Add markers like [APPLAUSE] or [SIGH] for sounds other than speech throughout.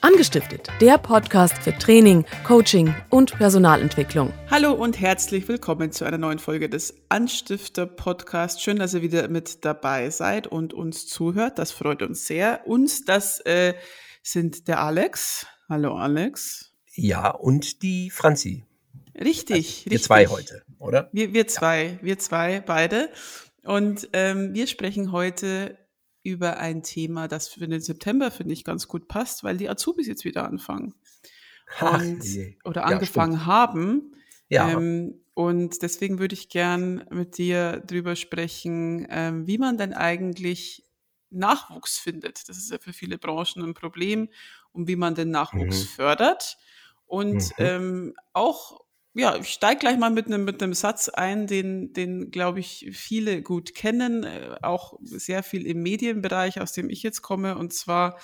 Angestiftet, der Podcast für Training, Coaching und Personalentwicklung. Hallo und herzlich willkommen zu einer neuen Folge des Anstifter Podcasts. Schön, dass ihr wieder mit dabei seid und uns zuhört. Das freut uns sehr. Uns, das äh, sind der Alex. Hallo Alex. Ja, und die Franzi. Richtig, also, wir richtig. Wir zwei heute, oder? Wir, wir zwei, ja. wir zwei, beide. Und ähm, wir sprechen heute über ein Thema, das für den September, finde ich, ganz gut passt, weil die Azubis jetzt wieder anfangen. Und, oder angefangen ja, haben. Ja. Ähm, und deswegen würde ich gern mit dir drüber sprechen, ähm, wie man denn eigentlich Nachwuchs findet. Das ist ja für viele Branchen ein Problem und wie man den Nachwuchs mhm. fördert. Und mhm. ähm, auch ja, ich steige gleich mal mit einem mit einem Satz ein, den, den glaube ich, viele gut kennen, äh, auch sehr viel im Medienbereich, aus dem ich jetzt komme, und zwar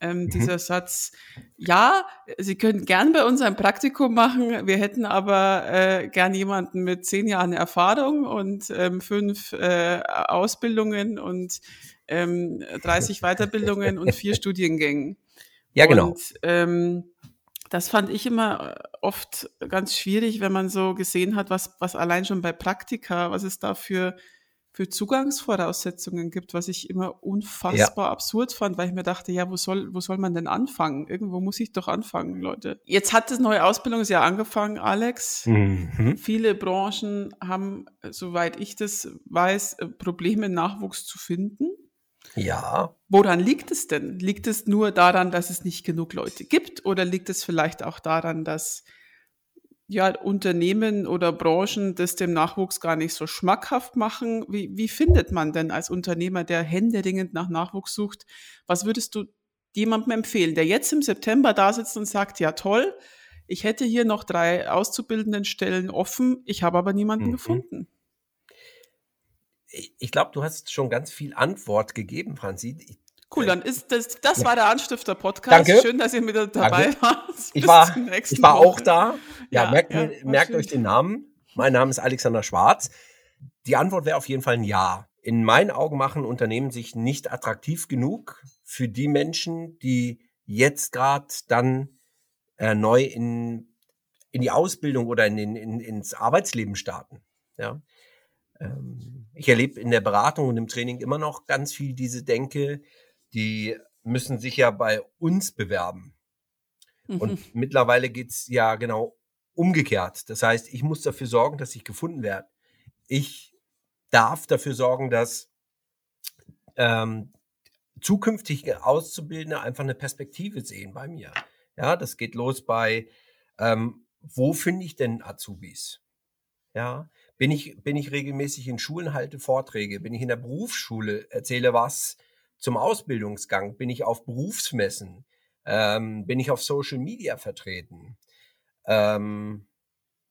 ähm, mhm. dieser Satz, ja, Sie können gern bei uns ein Praktikum machen, wir hätten aber äh, gern jemanden mit zehn Jahren Erfahrung und ähm, fünf äh, Ausbildungen und ähm, 30 [LAUGHS] Weiterbildungen und vier Studiengängen. Ja, genau. Und, ähm, das fand ich immer äh, oft ganz schwierig, wenn man so gesehen hat, was, was allein schon bei Praktika, was es da für, für Zugangsvoraussetzungen gibt, was ich immer unfassbar ja. absurd fand, weil ich mir dachte, ja, wo soll, wo soll man denn anfangen? Irgendwo muss ich doch anfangen, Leute. Jetzt hat das neue Ausbildungsjahr angefangen, Alex. Mhm. Viele Branchen haben, soweit ich das weiß, äh, Probleme, Nachwuchs zu finden. Ja. Woran liegt es denn? Liegt es nur daran, dass es nicht genug Leute gibt oder liegt es vielleicht auch daran, dass ja, Unternehmen oder Branchen das dem Nachwuchs gar nicht so schmackhaft machen? Wie, wie findet man denn als Unternehmer, der händeringend nach Nachwuchs sucht, was würdest du jemandem empfehlen, der jetzt im September da sitzt und sagt, ja toll, ich hätte hier noch drei auszubildenden Stellen offen, ich habe aber niemanden mhm. gefunden? Ich glaube, du hast schon ganz viel Antwort gegeben, Franzi. Ich, cool, dann ist das, das war der Anstifter-Podcast. Danke. Schön, dass ihr wieder dabei Danke. wart. Ich war, ich war auch da. Ja, ja merkt, ja, merkt euch den Namen. Mein Name ist Alexander Schwarz. Die Antwort wäre auf jeden Fall ein Ja. In meinen Augen machen Unternehmen sich nicht attraktiv genug für die Menschen, die jetzt gerade dann äh, neu in, in die Ausbildung oder in, in, ins Arbeitsleben starten. Ja. Ähm, ich erlebe in der Beratung und im Training immer noch ganz viel diese Denke, die müssen sich ja bei uns bewerben. Mhm. Und mittlerweile geht's ja genau umgekehrt. Das heißt, ich muss dafür sorgen, dass ich gefunden werde. Ich darf dafür sorgen, dass ähm, zukünftige Auszubildende einfach eine Perspektive sehen bei mir. Ja, das geht los bei, ähm, wo finde ich denn Azubis? Ja, bin ich, bin ich regelmäßig in Schulen, halte Vorträge, bin ich in der Berufsschule, erzähle was zum Ausbildungsgang, bin ich auf Berufsmessen, ähm, bin ich auf Social Media vertreten. Ähm,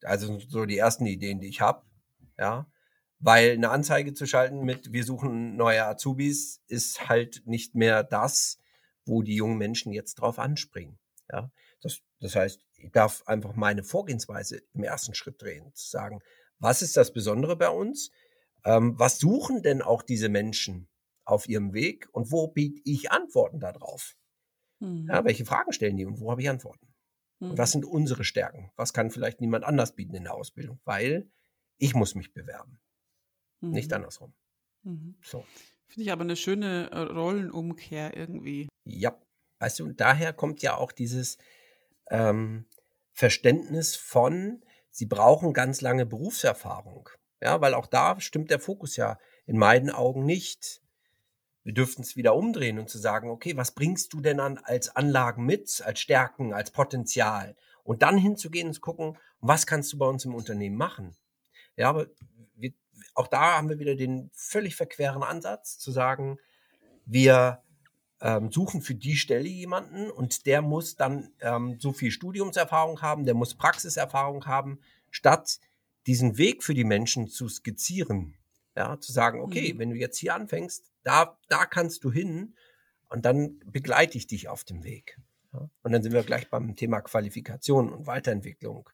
also so die ersten Ideen, die ich habe, ja. Weil eine Anzeige zu schalten mit wir suchen neue Azubis ist halt nicht mehr das, wo die jungen Menschen jetzt drauf anspringen. Ja. Das, das heißt, ich darf einfach meine Vorgehensweise im ersten Schritt drehen, zu sagen, was ist das Besondere bei uns? Ähm, was suchen denn auch diese Menschen auf ihrem Weg und wo biete ich Antworten darauf? Mhm. Ja, welche Fragen stellen die und wo habe ich Antworten? Mhm. Und was sind unsere Stärken? Was kann vielleicht niemand anders bieten in der Ausbildung? Weil ich muss mich bewerben, mhm. nicht andersrum. Mhm. So. Finde ich aber eine schöne äh, Rollenumkehr irgendwie. Ja, weißt du, daher kommt ja auch dieses ähm, Verständnis von, sie brauchen ganz lange Berufserfahrung. Ja, weil auch da stimmt der Fokus ja in meinen Augen nicht. Wir dürften es wieder umdrehen und zu sagen, okay, was bringst du denn an als Anlagen mit, als Stärken, als Potenzial? Und dann hinzugehen und zu gucken, was kannst du bei uns im Unternehmen machen? Ja, aber wir, auch da haben wir wieder den völlig verqueren Ansatz zu sagen, wir ähm, suchen für die Stelle jemanden und der muss dann ähm, so viel Studiumserfahrung haben, der muss Praxiserfahrung haben, statt diesen Weg für die Menschen zu skizzieren. Ja, zu sagen, okay, mhm. wenn du jetzt hier anfängst, da, da kannst du hin und dann begleite ich dich auf dem Weg. Ja? Und dann sind wir gleich beim Thema Qualifikation und Weiterentwicklung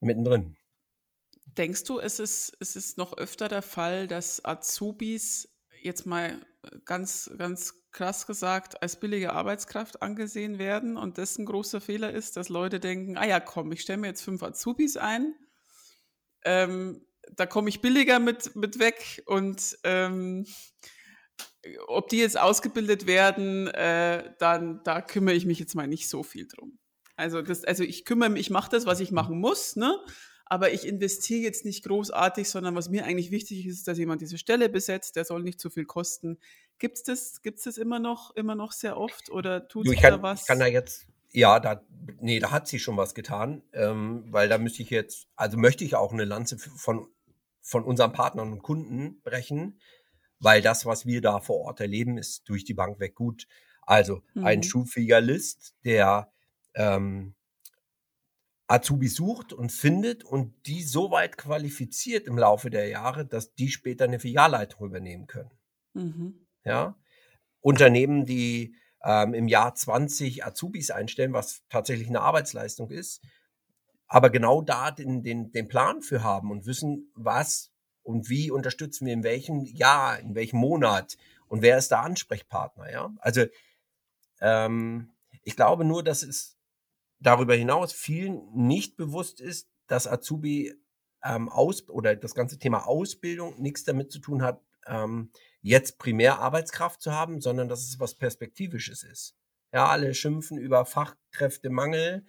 mittendrin. Denkst du, es ist, es ist noch öfter der Fall, dass Azubis jetzt mal ganz, ganz krass gesagt als billige Arbeitskraft angesehen werden und das ein großer Fehler ist, dass Leute denken, ah ja, komm, ich stelle mir jetzt fünf Azubis ein, ähm, da komme ich billiger mit, mit weg und ähm, ob die jetzt ausgebildet werden, äh, dann da kümmere ich mich jetzt mal nicht so viel drum. Also das, also ich kümmere mich, ich mache das, was ich machen muss, ne? aber ich investiere jetzt nicht großartig, sondern was mir eigentlich wichtig ist, dass jemand diese Stelle besetzt, der soll nicht zu viel kosten. Gibt es das, gibt's das immer noch, immer noch sehr oft oder tut sich da was? Ich kann da jetzt, ja, da, nee, da hat sie schon was getan, ähm, weil da müsste ich jetzt, also möchte ich auch eine Lanze von, von unseren Partnern und Kunden brechen, weil das, was wir da vor Ort erleben, ist durch die Bank weg gut. Also mhm. ein schulfähiger List, der ähm, Azubi sucht und findet und die so weit qualifiziert im Laufe der Jahre, dass die später eine Filialleitung übernehmen können. Mhm. Ja. Unternehmen, die ähm, im Jahr 20 Azubis einstellen, was tatsächlich eine Arbeitsleistung ist, aber genau da den, den, den Plan für haben und wissen, was und wie unterstützen wir in welchem Jahr, in welchem Monat und wer ist der Ansprechpartner, ja. Also ähm, ich glaube nur, dass es darüber hinaus vielen nicht bewusst ist, dass Azubi ähm, aus oder das ganze Thema Ausbildung nichts damit zu tun hat, ähm, jetzt primär Arbeitskraft zu haben, sondern dass es was Perspektivisches ist. Ja, alle schimpfen über Fachkräftemangel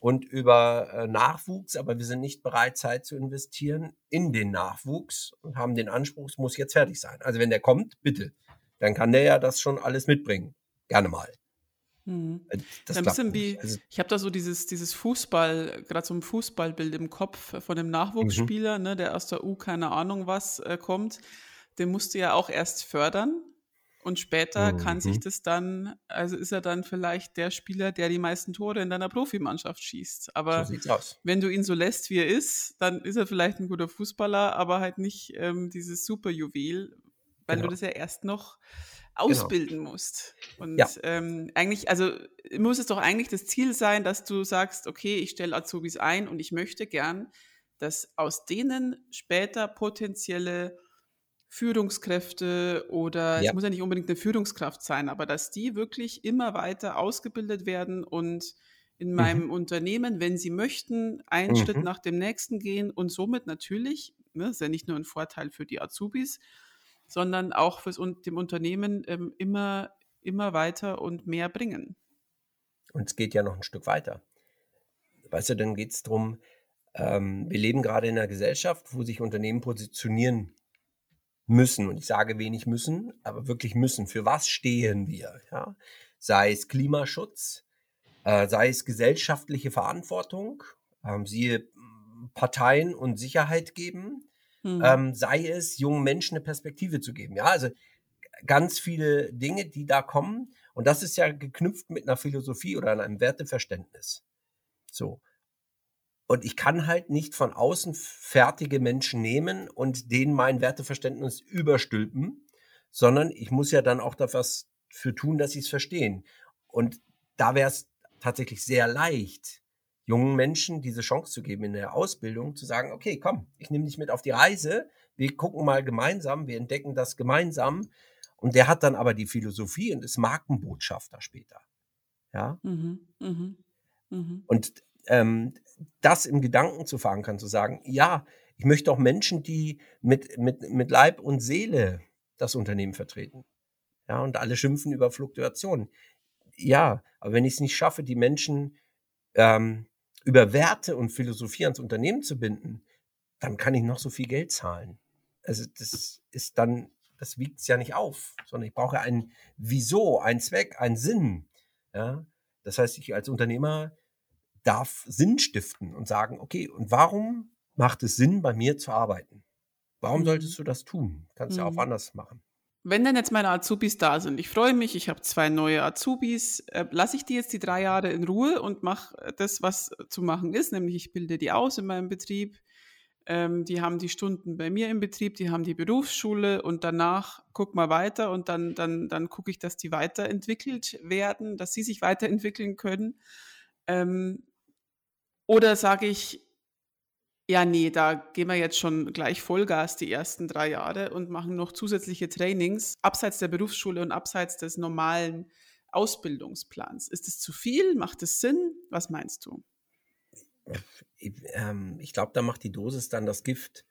und über äh, Nachwuchs, aber wir sind nicht bereit, Zeit zu investieren in den Nachwuchs und haben den Anspruch, es muss jetzt fertig sein. Also wenn der kommt, bitte, dann kann der ja das schon alles mitbringen. Gerne mal. Mhm. Das ein bisschen wie, also, ich habe da so dieses, dieses Fußball, gerade so ein Fußballbild im Kopf von dem Nachwuchsspieler, mhm. ne, der aus der U keine Ahnung was äh, kommt. Den musst du ja auch erst fördern und später mhm. kann sich mhm. das dann, also ist er dann vielleicht der Spieler, der die meisten Tore in deiner Profimannschaft schießt. Aber so wenn du ihn so lässt, wie er ist, dann ist er vielleicht ein guter Fußballer, aber halt nicht ähm, dieses Superjuwel, weil genau. du das ja erst noch Genau. ausbilden genau. musst. Und ja. ähm, eigentlich, also muss es doch eigentlich das Ziel sein, dass du sagst, okay, ich stelle Azubis ein und ich möchte gern, dass aus denen später potenzielle Führungskräfte oder ja. es muss ja nicht unbedingt eine Führungskraft sein, aber dass die wirklich immer weiter ausgebildet werden und in mhm. meinem mhm. Unternehmen, wenn sie möchten, einen mhm. Schritt nach dem nächsten gehen und somit natürlich, ne, ist ja nicht nur ein Vorteil für die Azubis, sondern auch fürs, dem Unternehmen ähm, immer, immer weiter und mehr bringen. Und es geht ja noch ein Stück weiter. Weißt du, dann geht es darum, ähm, wir leben gerade in einer Gesellschaft, wo sich Unternehmen positionieren müssen. Und ich sage wenig müssen, aber wirklich müssen. Für was stehen wir? Ja? Sei es Klimaschutz, äh, sei es gesellschaftliche Verantwortung, ähm, siehe Parteien und Sicherheit geben, mhm. ähm, sei es jungen Menschen eine Perspektive zu geben. Ja, also ganz viele Dinge, die da kommen. Und das ist ja geknüpft mit einer Philosophie oder einem Werteverständnis. So. Und ich kann halt nicht von außen fertige Menschen nehmen und denen mein Werteverständnis überstülpen, sondern ich muss ja dann auch dafür tun, dass sie es verstehen. Und da wäre es tatsächlich sehr leicht, jungen Menschen diese Chance zu geben in der Ausbildung, zu sagen, okay, komm, ich nehme dich mit auf die Reise, wir gucken mal gemeinsam, wir entdecken das gemeinsam. Und der hat dann aber die Philosophie und ist Markenbotschafter später. Ja. Mhm, mh, mh. Und ähm, das im Gedanken zu verankern, zu sagen, ja, ich möchte auch Menschen, die mit, mit, mit Leib und Seele das Unternehmen vertreten. Ja, und alle schimpfen über Fluktuationen. Ja, aber wenn ich es nicht schaffe, die Menschen ähm, über Werte und Philosophie ans Unternehmen zu binden, dann kann ich noch so viel Geld zahlen. Also das ist dann, das wiegt es ja nicht auf, sondern ich brauche ein Wieso, ein Zweck, einen Sinn. Ja? Das heißt, ich als Unternehmer darf Sinn stiften und sagen, okay, und warum macht es Sinn, bei mir zu arbeiten? Warum mhm. solltest du das tun? Kannst mhm. ja auch mhm. anders machen. Wenn denn jetzt meine Azubis da sind, ich freue mich, ich habe zwei neue Azubis, äh, lasse ich die jetzt die drei Jahre in Ruhe und mache das, was zu machen ist, nämlich ich bilde die aus in meinem Betrieb. Ähm, die haben die Stunden bei mir im Betrieb, die haben die Berufsschule und danach guck mal weiter und dann, dann, dann gucke ich, dass die weiterentwickelt werden, dass sie sich weiterentwickeln können. Ähm, oder sage ich, Ja, nee, da gehen wir jetzt schon gleich Vollgas die ersten drei Jahre und machen noch zusätzliche Trainings abseits der Berufsschule und abseits des normalen Ausbildungsplans. Ist es zu viel? Macht es Sinn? Was meinst du? Ich, ähm, ich glaube, da macht die Dosis dann das Gift.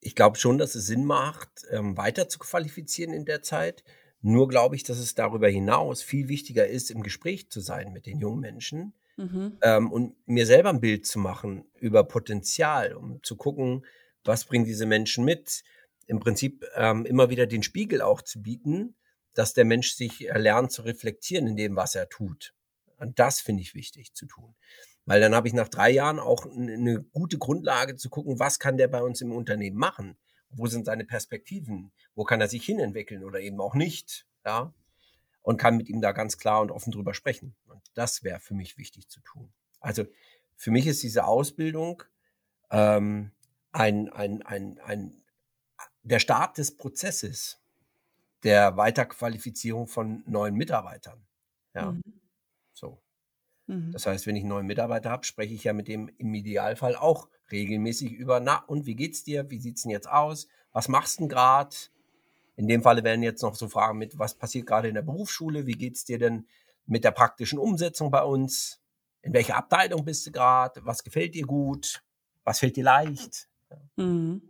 Ich glaube schon, dass es Sinn macht, ähm, weiter zu qualifizieren in der Zeit. Nur glaube ich, dass es darüber hinaus viel wichtiger ist, im Gespräch zu sein mit den jungen Menschen mhm. ähm, und mir selber ein Bild zu machen über Potenzial, um zu gucken, was bringen diese Menschen mit. Im Prinzip ähm, immer wieder den Spiegel auch zu bieten, dass der Mensch sich lernt zu reflektieren in dem, was er tut. Und das finde ich wichtig zu tun. Weil dann habe ich nach drei Jahren auch eine gute Grundlage zu gucken, was kann der bei uns im Unternehmen machen? Wo sind seine Perspektiven? Wo kann er sich hinentwickeln oder eben auch nicht? Ja. Und kann mit ihm da ganz klar und offen drüber sprechen. Und das wäre für mich wichtig zu tun. Also für mich ist diese Ausbildung ähm, ein, ein, ein, ein, der Start des Prozesses der Weiterqualifizierung von neuen Mitarbeitern. Ja. Mhm. So. Mhm. Das heißt, wenn ich einen neuen Mitarbeiter habe, spreche ich ja mit dem im Idealfall auch regelmäßig über, na, und wie geht's dir? Wie sieht's denn jetzt aus? Was machst du denn gerade? In dem Falle werden jetzt noch so Fragen mit, was passiert gerade in der Berufsschule? Wie geht's dir denn mit der praktischen Umsetzung bei uns? In welcher Abteilung bist du gerade? Was gefällt dir gut? Was fällt dir leicht? Mhm.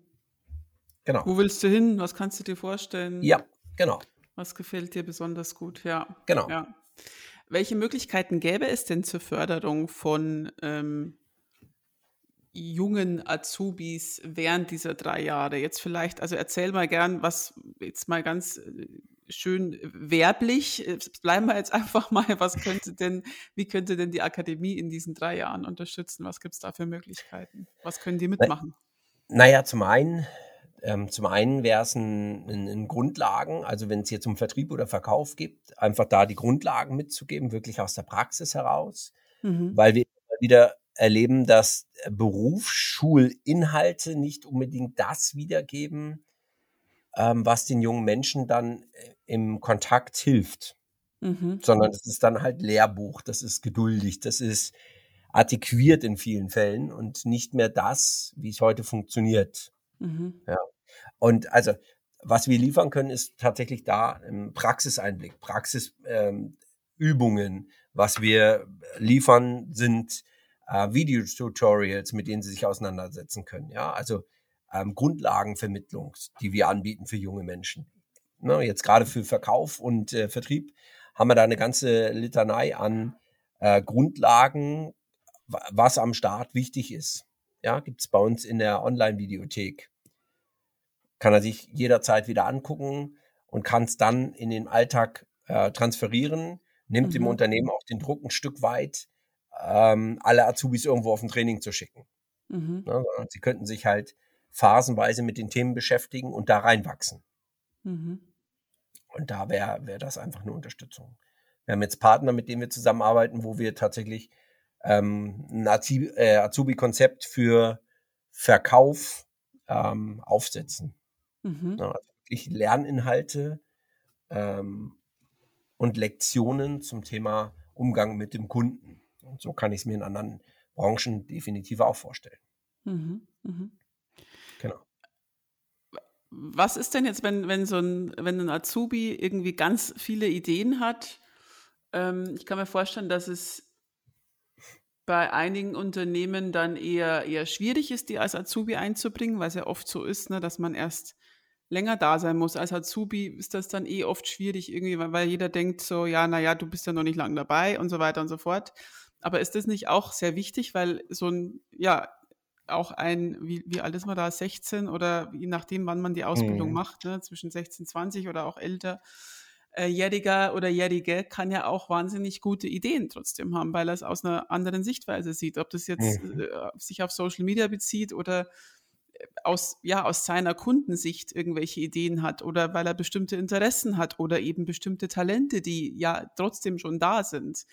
Genau. Wo willst du hin? Was kannst du dir vorstellen? Ja, genau. Was gefällt dir besonders gut? Ja. Genau. Ja. Welche Möglichkeiten gäbe es denn zur Förderung von ähm, jungen Azubis während dieser drei Jahre? Jetzt vielleicht, also erzähl mal gern, was jetzt mal ganz äh, schön werblich, bleiben wir jetzt [LAUGHS] einfach mal, was könnte denn, wie könnte denn die Akademie in diesen drei Jahren unterstützen? Was gibt es da für Möglichkeiten? Was können die mitmachen? Naja, zum einen ähm, zum einen wäre es ein, ein, ein, Grundlagen, also wenn es jetzt um Vertrieb oder Verkauf gibt, einfach da die Grundlagen mitzugeben, wirklich aus der Praxis heraus, mhm. weil wir wieder erleben, dass Berufsschulinhalte nicht unbedingt das wiedergeben, ähm, was den jungen Menschen dann äh, im Kontakt hilft. Mhm. Sondern das ist dann halt Lehrbuch, das ist geduldig, das ist artikuiert in vielen Fällen und nicht mehr das, wie es heute funktioniert. Mhm. Ja. Und also, was wir liefern können, ist tatsächlich da ein Praxiseinblick, Praxisübungen. Ähm, was wir liefern, sind äh, Videotutorials, mit denen sie sich auseinandersetzen können. Ja, also ähm, Grundlagenvermittlung, die wir anbieten für junge Menschen. Ne, jetzt gerade für Verkauf und äh, Vertrieb haben wir da eine ganze Litanei an äh, Grundlagen, was am Start wichtig ist. Ja, gibt es bei uns in der Online-Videothek kann er sich jederzeit wieder angucken und kann es dann in den Alltag äh, transferieren, nimmt mhm. dem Unternehmen auch den Druck ein Stück weit, ähm, alle Azubis irgendwo auf ein Training zu schicken. Mhm. Ja, sie könnten sich halt phasenweise mit den Themen beschäftigen und da reinwachsen. Mhm. Und da wäre wär das einfach eine Unterstützung. Wir haben jetzt Partner, mit denen wir zusammenarbeiten, wo wir tatsächlich ähm, ein äh, Azubi-Konzept für Verkauf ähm, aufsetzen. Mhm. Ja, also wirklich Lerninhalte ähm, und Lektionen zum Thema Umgang mit dem Kunden. Und so kann ich es mir in anderen Branchen definitiv auch vorstellen. Mhm. Mhm. Genau. Was ist denn jetzt, wenn, wenn so ein, wenn ein Azubi irgendwie ganz viele Ideen hat? Ähm, ich kann mir vorstellen, dass es bei einigen Unternehmen dann eher, eher schwierig ist, die als Azubi einzubringen, weil es ja oft so ist, ne, dass man erst länger da sein muss. Als Azubi ist das dann eh oft schwierig irgendwie, weil, weil jeder denkt so, ja, naja, du bist ja noch nicht lange dabei und so weiter und so fort. Aber ist das nicht auch sehr wichtig, weil so ein, ja, auch ein, wie, wie alt ist man da, 16 oder je nachdem, wann man die Ausbildung mhm. macht, ne, zwischen 16, 20 oder auch älter, äh, Jähriger oder Jährige kann ja auch wahnsinnig gute Ideen trotzdem haben, weil er es aus einer anderen Sichtweise sieht. Ob das jetzt mhm. äh, sich auf Social Media bezieht oder aus, ja, aus seiner Kundensicht irgendwelche Ideen hat oder weil er bestimmte Interessen hat oder eben bestimmte Talente, die ja trotzdem schon da sind.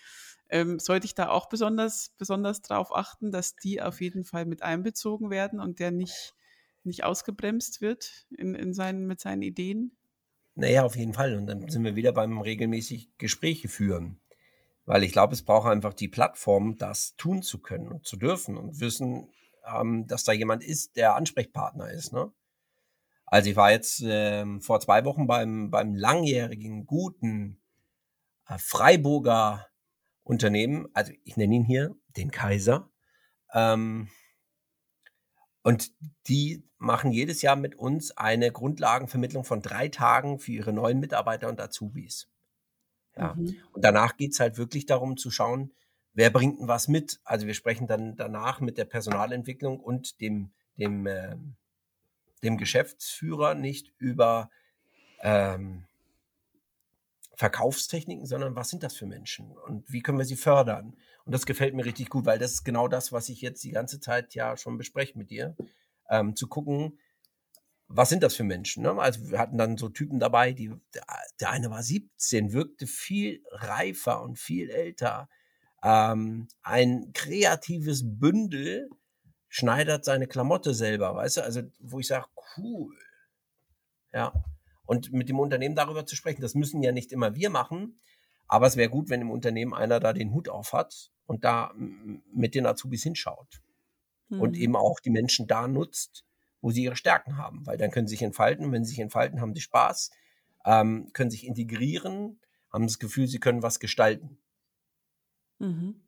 Ähm, sollte ich da auch besonders, besonders darauf achten, dass die auf jeden Fall mit einbezogen werden und der nicht, nicht ausgebremst wird in, in seinen, mit seinen Ideen? Naja, auf jeden Fall. Und dann sind wir wieder beim regelmäßig Gespräche führen. Weil ich glaube, es braucht einfach die Plattform, das tun zu können und zu dürfen und wissen, ähm, dass da jemand ist, der Ansprechpartner ist. Ne? Also ich war jetzt ähm, vor zwei Wochen beim, beim langjährigen, guten äh, Freiburger Unternehmen, also ich nenne ihn hier den Kaiser. Ähm, und die machen jedes Jahr mit uns eine Grundlagenvermittlung von drei Tagen für ihre neuen Mitarbeiter und Azubis. Ja. Mhm. Und danach geht's halt wirklich darum zu schauen, wer bringt denn was mit. Also wir sprechen dann danach mit der Personalentwicklung und dem, dem, äh, dem Geschäftsführer nicht über ähm, Verkaufstechniken, sondern was sind das für Menschen und wie können wir sie fördern? Und das gefällt mir richtig gut, weil das ist genau das, was ich jetzt die ganze Zeit ja schon bespreche mit dir, ähm, zu gucken, was sind das für Menschen? Ne? Also wir hatten dann so Typen dabei, die der, eine war 17, wirkte viel reifer und viel älter. Ähm, ein kreatives Bündel schneidert seine Klamotte selber, weißt du? Also wo ich sage, cool. Ja. Und mit dem Unternehmen darüber zu sprechen, das müssen ja nicht immer wir machen, aber es wäre gut, wenn im Unternehmen einer da den Hut auf hat und da mit den Azubis hinschaut. Mhm. Und eben auch die Menschen da nutzt, wo sie ihre Stärken haben, weil dann können sie sich entfalten. Und wenn sie sich entfalten, haben sie Spaß, ähm, können sich integrieren, haben das Gefühl, sie können was gestalten. Mhm.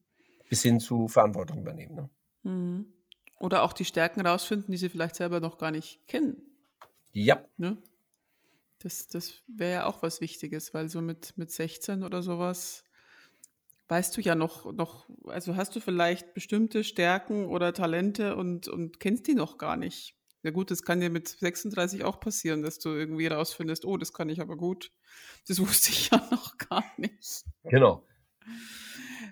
Bis hin zu Verantwortung übernehmen. Ne? Mhm. Oder auch die Stärken rausfinden, die sie vielleicht selber noch gar nicht kennen. Ja. Ne? Das, das wäre ja auch was Wichtiges, weil so mit, mit 16 oder sowas weißt du ja noch, noch, also hast du vielleicht bestimmte Stärken oder Talente und, und kennst die noch gar nicht. Ja gut, das kann dir mit 36 auch passieren, dass du irgendwie rausfindest, oh, das kann ich aber gut. Das [LAUGHS] wusste ich ja noch gar nicht. Genau.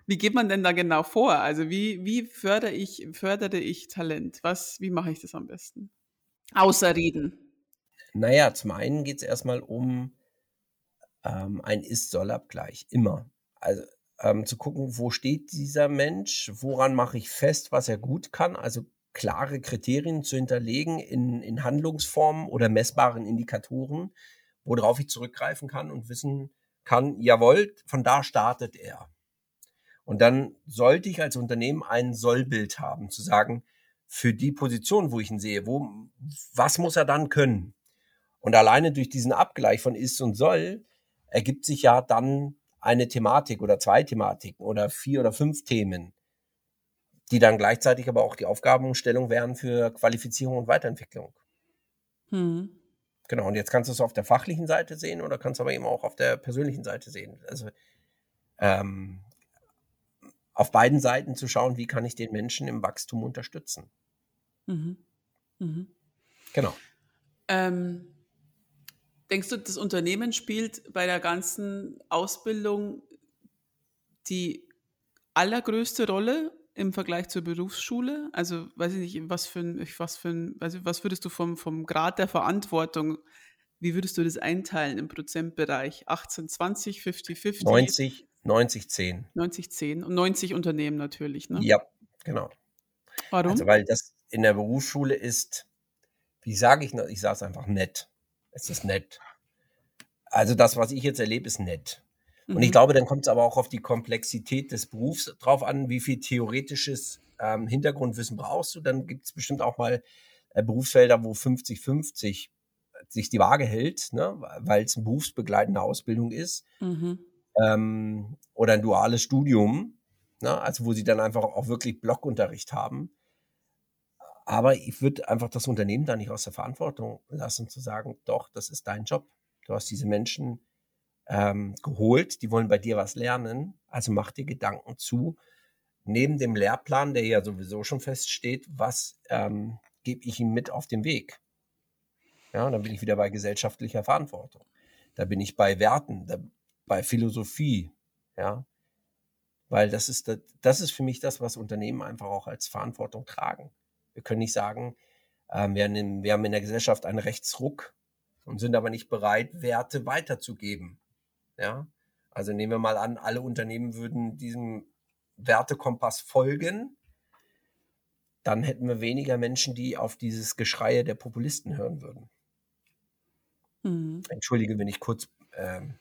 Wie geht man denn da genau vor? Also wie, wie fördere ich, fördere ich Talent? Was, wie mache ich das am besten? Außer reden. Naja, zum einen geht es erstmal um ähm, ein Ist-Soll-Abgleich. Immer. Also ähm, zu gucken, wo steht dieser Mensch, woran mache ich fest, was er gut kann. Also klare Kriterien zu hinterlegen in, in Handlungsformen oder messbaren Indikatoren, worauf ich zurückgreifen kann und wissen kann, jawohl, von da startet er. Und dann sollte ich als Unternehmen ein Sollbild haben, zu sagen, für die Position, wo ich ihn sehe, wo, was muss er dann können? Und alleine durch diesen Abgleich von ist und soll ergibt sich ja dann eine Thematik oder zwei Thematiken oder vier oder fünf Themen, die dann gleichzeitig aber auch die Aufgabenstellung wären für Qualifizierung und Weiterentwicklung. Hm. Genau, und jetzt kannst du es auf der fachlichen Seite sehen oder kannst du aber eben auch auf der persönlichen Seite sehen. Also ähm, auf beiden Seiten zu schauen, wie kann ich den Menschen im Wachstum unterstützen. Mhm. Mhm. Genau. Ähm, denkst du, das Unternehmen spielt bei der ganzen Ausbildung die allergrößte Rolle im Vergleich zur Berufsschule? Also weiß ich nicht, was für ein, was für ein, was würdest du vom, vom Grad der Verantwortung, wie würdest du das einteilen im Prozentbereich? 18, 20, 50, 50? 90, 90, 10. 90, 10 und 90 Unternehmen natürlich, ne? Ja, genau. Warum? Also weil das in der Berufsschule ist, wie sage ich, ich sage es einfach nett. Es ist nett. Also das, was ich jetzt erlebe, ist nett. Und mhm. ich glaube, dann kommt es aber auch auf die Komplexität des Berufs drauf an, wie viel theoretisches ähm, Hintergrundwissen brauchst du. Dann gibt es bestimmt auch mal äh, Berufsfelder, wo 50-50 sich die Waage hält, ne? weil es eine berufsbegleitende Ausbildung ist. Mhm. Ähm, oder ein duales Studium, ne? also wo sie dann einfach auch wirklich Blockunterricht haben. Aber ich würde einfach das Unternehmen da nicht aus der Verantwortung lassen, zu sagen, doch, das ist dein Job. Du hast diese Menschen ähm, geholt, die wollen bei dir was lernen, also mach dir Gedanken zu. Neben dem Lehrplan, der ja sowieso schon feststeht, was ähm, gebe ich ihm mit auf dem Weg? Ja, dann bin ich wieder bei gesellschaftlicher Verantwortung. Da bin ich bei Werten, da, bei Philosophie, ja. Weil das ist, das ist für mich das, was Unternehmen einfach auch als Verantwortung tragen. Wir können nicht sagen, ähm, wir, haben in, wir haben in der Gesellschaft einen Rechtsruck und sind aber nicht bereit, Werte weiterzugeben. Ja, also nehmen wir mal an, alle Unternehmen würden diesem Wertekompass folgen, dann hätten wir weniger Menschen, die auf dieses Geschreie der Populisten hören würden. Mhm. Entschuldige, wenn ich kurz ähm,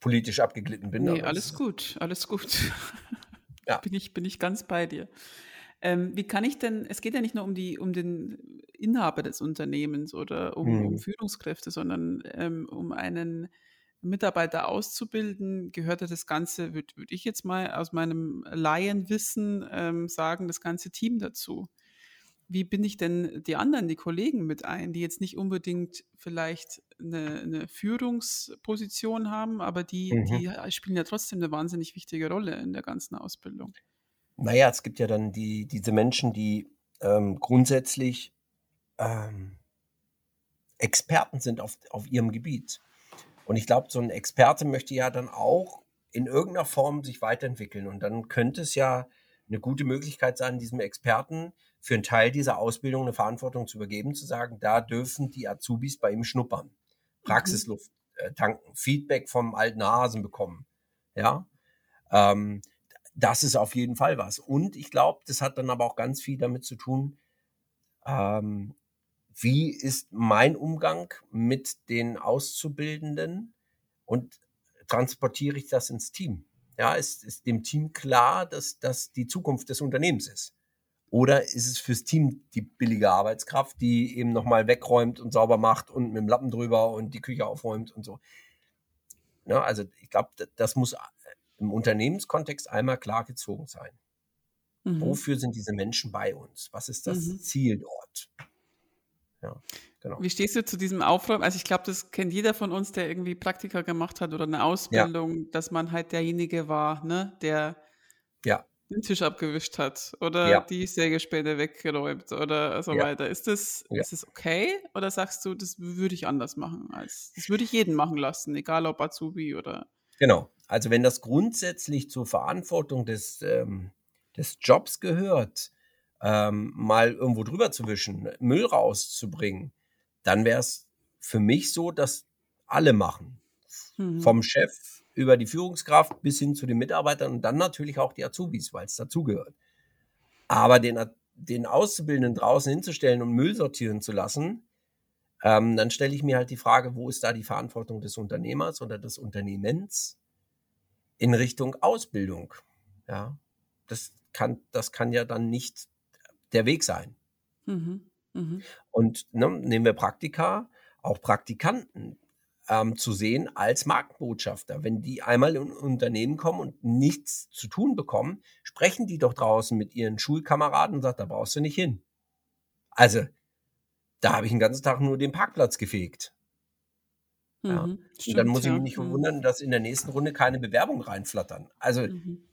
politisch abgeglitten bin. Nee, alles gut, alles gut. Ja. [LAUGHS] bin, ich, bin ich ganz bei dir. Ähm, wie kann ich denn, es geht ja nicht nur um, die, um den Inhaber des Unternehmens oder um, um Mhm. Führungskräfte, sondern ähm, um einen Mitarbeiter auszubilden, gehört ja das Ganze, würde würd ich jetzt mal aus meinem Laienwissen ähm, sagen, das ganze Team dazu. Wie binde ich denn die anderen, die Kollegen mit ein, die jetzt nicht unbedingt vielleicht eine, eine Führungsposition haben, aber die, Mhm. die spielen ja trotzdem eine wahnsinnig wichtige Rolle in der ganzen Ausbildung. Naja, es gibt ja dann die, diese Menschen, die ähm, grundsätzlich ähm, Experten sind auf, auf ihrem Gebiet. Und ich glaube, so ein Experte möchte ja dann auch in irgendeiner Form sich weiterentwickeln. Und dann könnte es ja eine gute Möglichkeit sein, diesem Experten für einen Teil dieser Ausbildung eine Verantwortung zu übergeben, zu sagen, da dürfen die Azubis bei ihm schnuppern, Praxisluft äh, tanken, Feedback vom alten Hasen bekommen. Ja, ähm, das ist auf jeden Fall was. Und ich glaube, das hat dann aber auch ganz viel damit zu tun, ähm, wie ist mein Umgang mit den Auszubildenden und transportiere ich das ins Team? Ja, ist, ist dem Team klar, dass das die Zukunft des Unternehmens ist? Oder ist es fürs Team die billige Arbeitskraft, die eben nochmal wegräumt und sauber macht und mit dem Lappen drüber und die Küche aufräumt und so? Ja, also ich glaube, das muss im Unternehmenskontext einmal klar gezogen sein. Mhm. Wofür sind diese Menschen bei uns? Was ist das Mhm. Ziel dort? Ja, genau. Wie stehst du zu diesem Aufräumen? Also ich glaube, das kennt jeder von uns, der irgendwie Praktika gemacht hat oder eine Ausbildung, dass man halt derjenige war, ne, der Ja, den Tisch abgewischt hat oder Ja. die Sägespäne weggeräumt oder so Ja. weiter. Ist das, Ja. ist das okay? Oder sagst du, das würde ich anders machen? Als, das würde ich jeden machen lassen, egal ob Azubi oder. Genau. Also wenn das grundsätzlich zur Verantwortung des, ähm, des Jobs gehört, ähm, mal irgendwo drüber zu wischen, Müll rauszubringen, dann wäre es für mich so, dass alle machen. Mhm. Vom Chef über die Führungskraft bis hin zu den Mitarbeitern und dann natürlich auch die Azubis, weil es dazugehört. Aber den, den Auszubildenden draußen hinzustellen und Müll sortieren zu lassen, ähm, dann stelle ich mir halt die Frage, wo ist da die Verantwortung des Unternehmers oder des Unternehmens in Richtung Ausbildung? Ja, das kann, das kann ja dann nicht der Weg sein. Mhm. Mhm. Und ne, nehmen wir Praktika, auch Praktikanten ähm, zu sehen als Markenbotschafter. Wenn die einmal in ein Unternehmen kommen und nichts zu tun bekommen, sprechen die doch draußen mit ihren Schulkameraden und sagen, da brauchst du nicht hin. Also, da habe ich den ganzen Tag nur den Parkplatz gefegt. Ja. Mhm. und dann muss ich ja. mich nicht Mhm. wundern, dass in der nächsten Runde keine Bewerbungen reinflattern. Also, Mhm.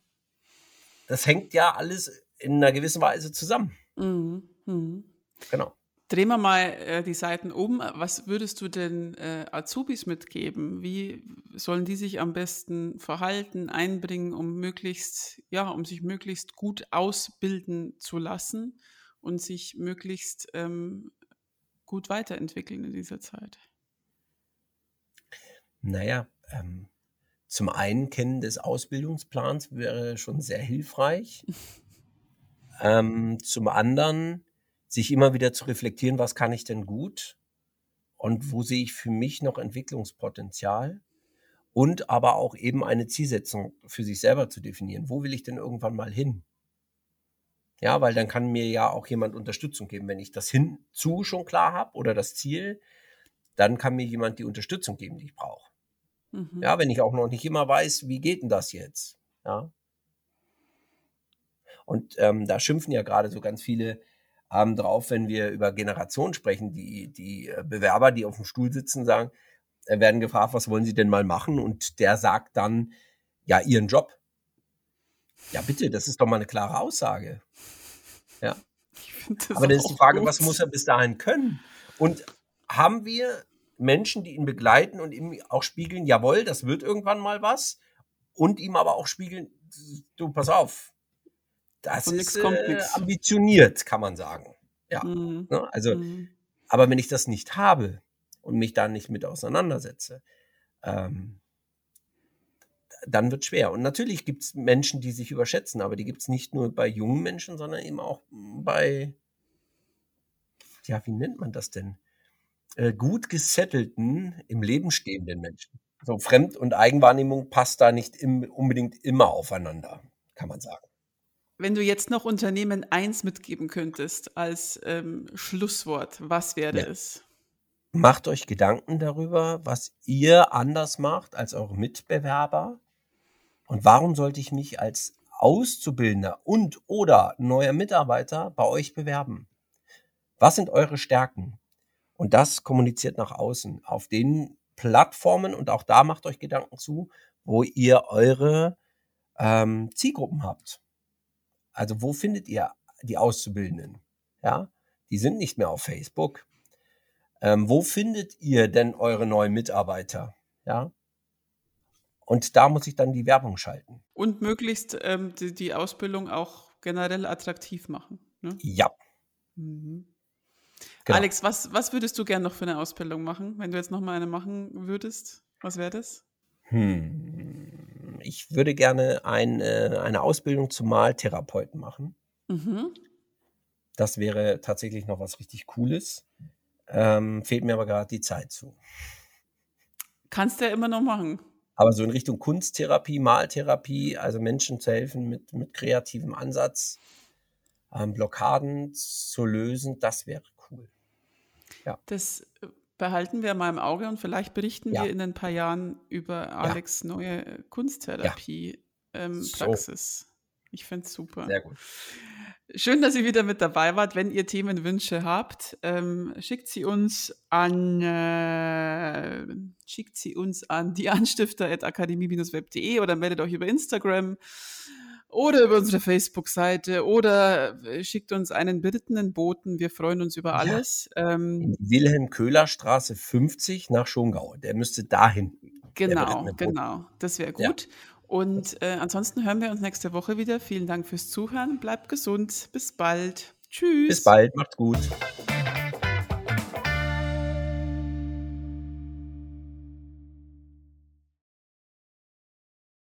das hängt ja alles in einer gewissen Weise zusammen. Mhm. Mhm. Genau. Drehen wir mal äh, die Seiten um. Was würdest du denn äh, Azubis mitgeben? Wie sollen die sich am besten verhalten, einbringen, um möglichst, ja, um sich möglichst gut ausbilden zu lassen und sich möglichst ähm, gut weiterentwickeln in dieser Zeit? Naja, ähm, zum einen Kennen des Ausbildungsplans wäre schon sehr hilfreich. [LAUGHS] ähm, zum anderen sich immer wieder zu reflektieren, was kann ich denn gut und wo sehe ich für mich noch Entwicklungspotenzial und aber auch eben eine Zielsetzung für sich selber zu definieren. Wo will ich denn irgendwann mal hin? Ja, weil dann kann mir ja auch jemand Unterstützung geben. Wenn ich das hinzu schon klar habe oder das Ziel, dann kann mir jemand die Unterstützung geben, die ich brauche. Mhm. Ja, wenn ich auch noch nicht immer weiß, wie geht denn das jetzt? Ja. Und ähm, da schimpfen ja gerade so ganz viele ähm, drauf, wenn wir über Generationen sprechen. Die, die äh, Bewerber, die auf dem Stuhl sitzen, sagen, äh, werden gefragt, was wollen sie denn mal machen? Und der sagt dann, ja, ihren Job. Ja, bitte, das ist doch mal eine klare Aussage. Ja. Das Aber dann ist die Frage, gut. was muss er bis dahin können? Und haben wir Menschen, die ihn begleiten und ihm auch spiegeln, jawohl, das wird irgendwann mal was, und ihm aber auch spiegeln, du, pass auf, das Von ist äh, ambitioniert, kann man sagen. Ja. Mhm. Ne? Also, Mhm. aber wenn ich das nicht habe und mich da nicht mit auseinandersetze, ähm, dann wird schwer. Und natürlich gibt es Menschen, die sich überschätzen, aber die gibt es nicht nur bei jungen Menschen, sondern eben auch bei, ja, wie nennt man das denn? Äh, gut gesettelten, im Leben stehenden Menschen. So Fremd- und Eigenwahrnehmung passt da nicht im, unbedingt immer aufeinander, kann man sagen. wenn du jetzt noch Unternehmen eins mitgeben könntest als ähm, Schlusswort, was wäre ja. es? Macht euch Gedanken darüber, was ihr anders macht als eure Mitbewerber. Und warum sollte ich mich als Auszubildender und oder neuer Mitarbeiter bei euch bewerben? Was sind eure Stärken? Und das kommuniziert nach außen auf den Plattformen und auch da macht euch Gedanken zu, wo ihr eure ähm, Zielgruppen habt. Also wo findet ihr die Auszubildenden? Ja, die sind nicht mehr auf Facebook. Ähm, wo findet ihr denn eure neuen Mitarbeiter? Ja, und da muss ich dann die Werbung schalten. Und möglichst ähm, die, die, Ausbildung auch generell attraktiv machen. Ne? Ja. Mhm. Genau. Alex, was, was würdest du gern noch für eine Ausbildung machen, wenn du jetzt noch mal eine machen würdest? Was wäre das? Hm, ich würde gerne eine, eine Ausbildung zum Maltherapeuten machen. Mhm. Das wäre tatsächlich noch was richtig Cooles. Ähm, fehlt mir aber gerade die Zeit zu. Kannst du ja immer noch machen. Aber so in Richtung Kunsttherapie, Maltherapie, also Menschen zu helfen mit, mit kreativem Ansatz, ähm, Blockaden zu lösen, das wäre cool. Ja. Das äh, behalten wir mal im Auge und vielleicht berichten ja. wir in ein paar Jahren über Alex ja. neue Kunsttherapie-Praxis. Ähm, so. Ich finde es super. Sehr gut. Schön, dass ihr wieder mit dabei wart. Wenn ihr Themenwünsche habt, ähm, schickt sie uns an äh, schickt sie uns an die Anstifter.akademie-web.de oder meldet euch über Instagram oder über unsere Facebook-Seite oder äh, schickt uns einen berittenen Boten. Wir freuen uns über alles. Ja. Ähm, Wilhelm Köhler Straße 50 nach Schongau. Der müsste dahin. Genau, genau. Das wäre gut. Ja. Und äh, ansonsten hören wir uns nächste Woche wieder. Vielen Dank fürs Zuhören. Bleibt gesund. Bis bald. Tschüss. Bis bald. Macht's gut.